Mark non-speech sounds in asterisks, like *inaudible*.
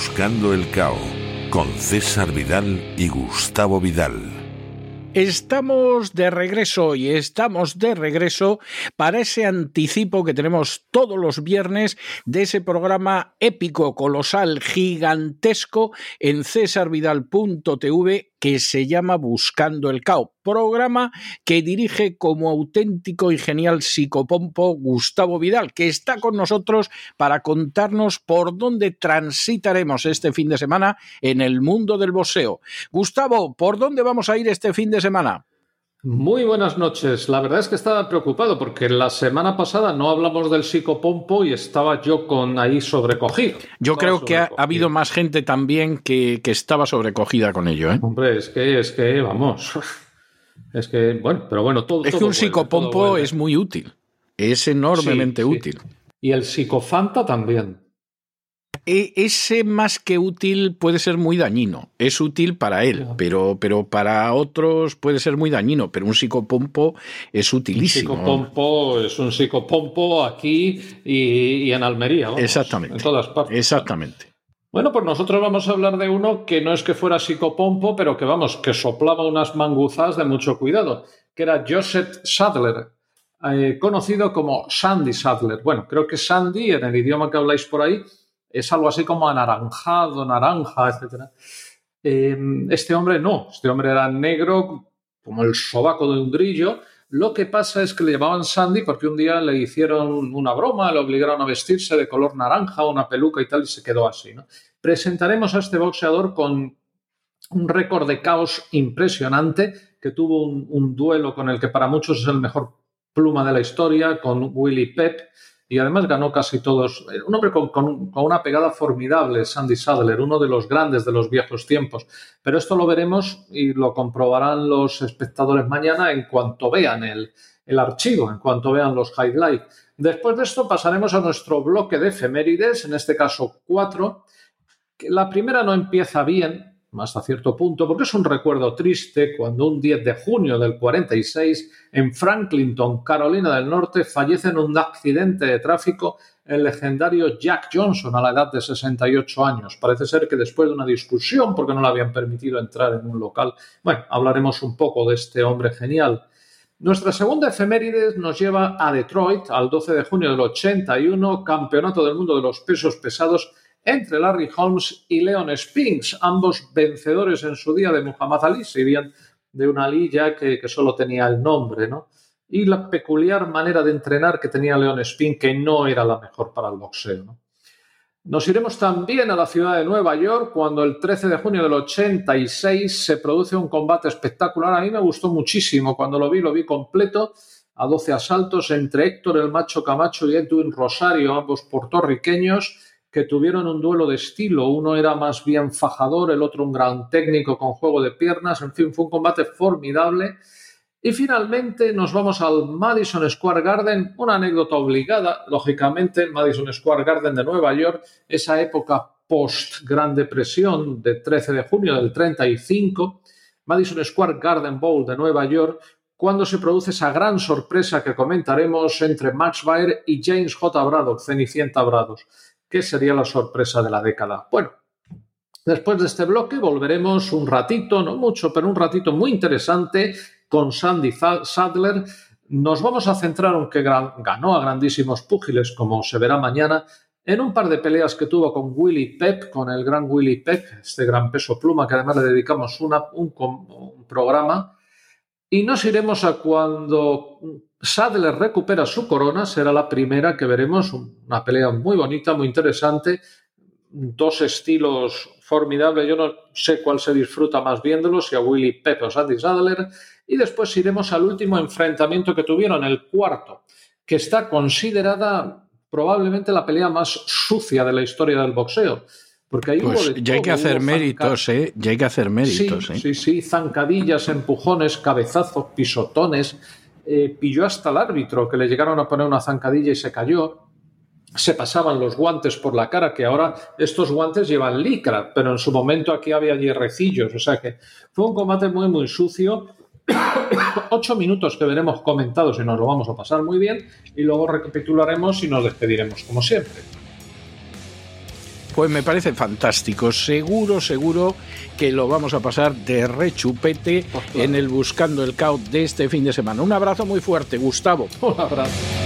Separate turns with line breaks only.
El Cao con César Vidal y Gustavo Vidal.
Estamos de regreso y estamos de regreso para ese anticipo que tenemos todos los viernes de ese programa épico, colosal, gigantesco en cesarvidal.tv que se llama Buscando el Cao, programa que dirige como auténtico y genial psicopompo Gustavo Vidal, que está con nosotros para contarnos por dónde transitaremos este fin de semana en el mundo del boxeo. Gustavo, ¿por dónde vamos a ir este fin de semana?
Muy buenas noches. La verdad es que estaba preocupado porque la semana pasada no hablamos del psicopompo y estaba yo con ahí sobrecogido.
Yo creo que ha, habido más gente también que, estaba sobrecogida con ello. ¿eh?
Hombre, es que, es que, vamos. *laughs* Es que, bueno, pero bueno, todo.
Es que un psicopompo es muy útil. Es enormemente útil.
Y el psicofanta también.
E, ese más que útil puede ser muy dañino. Es útil para él, pero, pero para otros puede ser muy dañino. Pero un psicopompo es utilísimo.
Un psicopompo es un psicopompo aquí y, en Almería.
Exactamente.
En todas partes.
Exactamente.
Bueno, pues nosotros vamos a hablar de uno que no es que fuera psicopompo, pero que vamos, que soplaba unas manguzas de mucho cuidado, que era Joseph Sadler, eh, conocido como Sandy Sadler. Bueno, creo que Sandy, en el idioma que habláis por ahí, es algo así como anaranjado, naranja, etc. Em, este hombre no, este hombre era negro como el sobaco de un grillo. Lo que pasa es que le llamaban Sandy porque un día le hicieron una broma, le obligaron a vestirse de color naranja, una peluca y tal, y se quedó así. Presentaremos a este boxeador con un récord de caos impresionante, que tuvo un, un, duelo con el que para muchos es el mejor pluma de la historia, con Willy Pep, y además ganó casi todos. Eh, un hombre con, una pegada formidable, Sandy Sadler, uno de los grandes de los viejos tiempos. Pero esto lo veremos y lo comprobarán los espectadores mañana en cuanto vean el, el archivo, en cuanto vean los highlights. Después de esto pasaremos a nuestro bloque de efemérides, en este caso cuatro. La primera no empieza bien, hasta cierto punto, porque es un recuerdo triste cuando un 10 de junio del 46 en Franklinton, Carolina del Norte, fallece en un accidente de tráfico el legendario Jack Johnson a la edad de 68 años. Parece ser que después de una discusión porque no le habían permitido entrar en un local. Bueno, hablaremos un poco de este hombre genial. Nuestra segunda efeméride nos lleva a Detroit al 12 de junio del 81, Campeonato del Mundo de los Pesos Pesados entre Larry Holmes y Leon Spinks, ambos vencedores en su día de Muhammad Ali, si bien de una lilla que, que solo tenía el nombre, ¿no? Y la peculiar manera de entrenar que tenía Leon Spinks, que no era la mejor para el boxeo, Nos iremos también a la ciudad de Nueva York cuando el 13 de junio del 86 se produce un combate espectacular. A mí me gustó muchísimo. Cuando lo vi, lo vi completo a 12 asaltos entre Héctor el Macho Camacho y Edwin Rosario, ambos puertorriqueños que tuvieron un duelo de estilo. Uno era más bien fajador, el otro un gran técnico con juego de piernas. En fin, fue un combate formidable. Y finalmente nos vamos al Madison Square Garden, una anécdota obligada, lógicamente, Madison Square Garden de Nueva York, esa época post Gran Depresión de 13 de junio del 35, Madison Square Garden Bowl de Nueva York, cuando se produce esa gran sorpresa que comentaremos entre Max Baer y James J. Braddock, Cenicienta Braddock. ¿Qué sería la sorpresa de la década? Bueno, después de este bloque volveremos un ratito, no mucho, pero un ratito muy interesante con Sandy Sadler. Nos vamos a centrar, aunque ganó a grandísimos púgiles, como se verá mañana, en un par de peleas que tuvo con Willy Pep, con el gran Willy Pep, este gran peso pluma, que además le dedicamos un, un programa. Y nos iremos a cuando Sadler recupera su corona, será la primera que veremos, una pelea muy bonita, muy interesante, dos estilos formidables, yo no sé cuál se disfruta más viéndolo, si a Willy Pepe o Sandy Sadler, y después iremos al último enfrentamiento que tuvieron, el cuarto, que está considerada probablemente la pelea más sucia de la historia del boxeo. Porque ahí
pues ya hay que hacer méritos, ¿eh? Ya hay que hacer méritos,
sí,
¿eh?
Sí, sí, zancadillas, empujones, cabezazos, pisotones, eh, pilló hasta el árbitro, que le llegaron a poner una zancadilla y se cayó. Se pasaban los guantes por la cara, que ahora estos guantes llevan licra, pero en su momento aquí había hierrecillos. O sea que fue un combate muy, muy sucio. *coughs* Ocho minutos que veremos comentados y nos lo vamos a pasar muy bien. Y luego recapitularemos y nos despediremos, como siempre.
Pues me parece fantástico. Seguro, seguro que lo vamos a pasar de rechupete en el Buscando el Caos de este fin de semana. Un abrazo muy fuerte, Gustavo.
Un abrazo.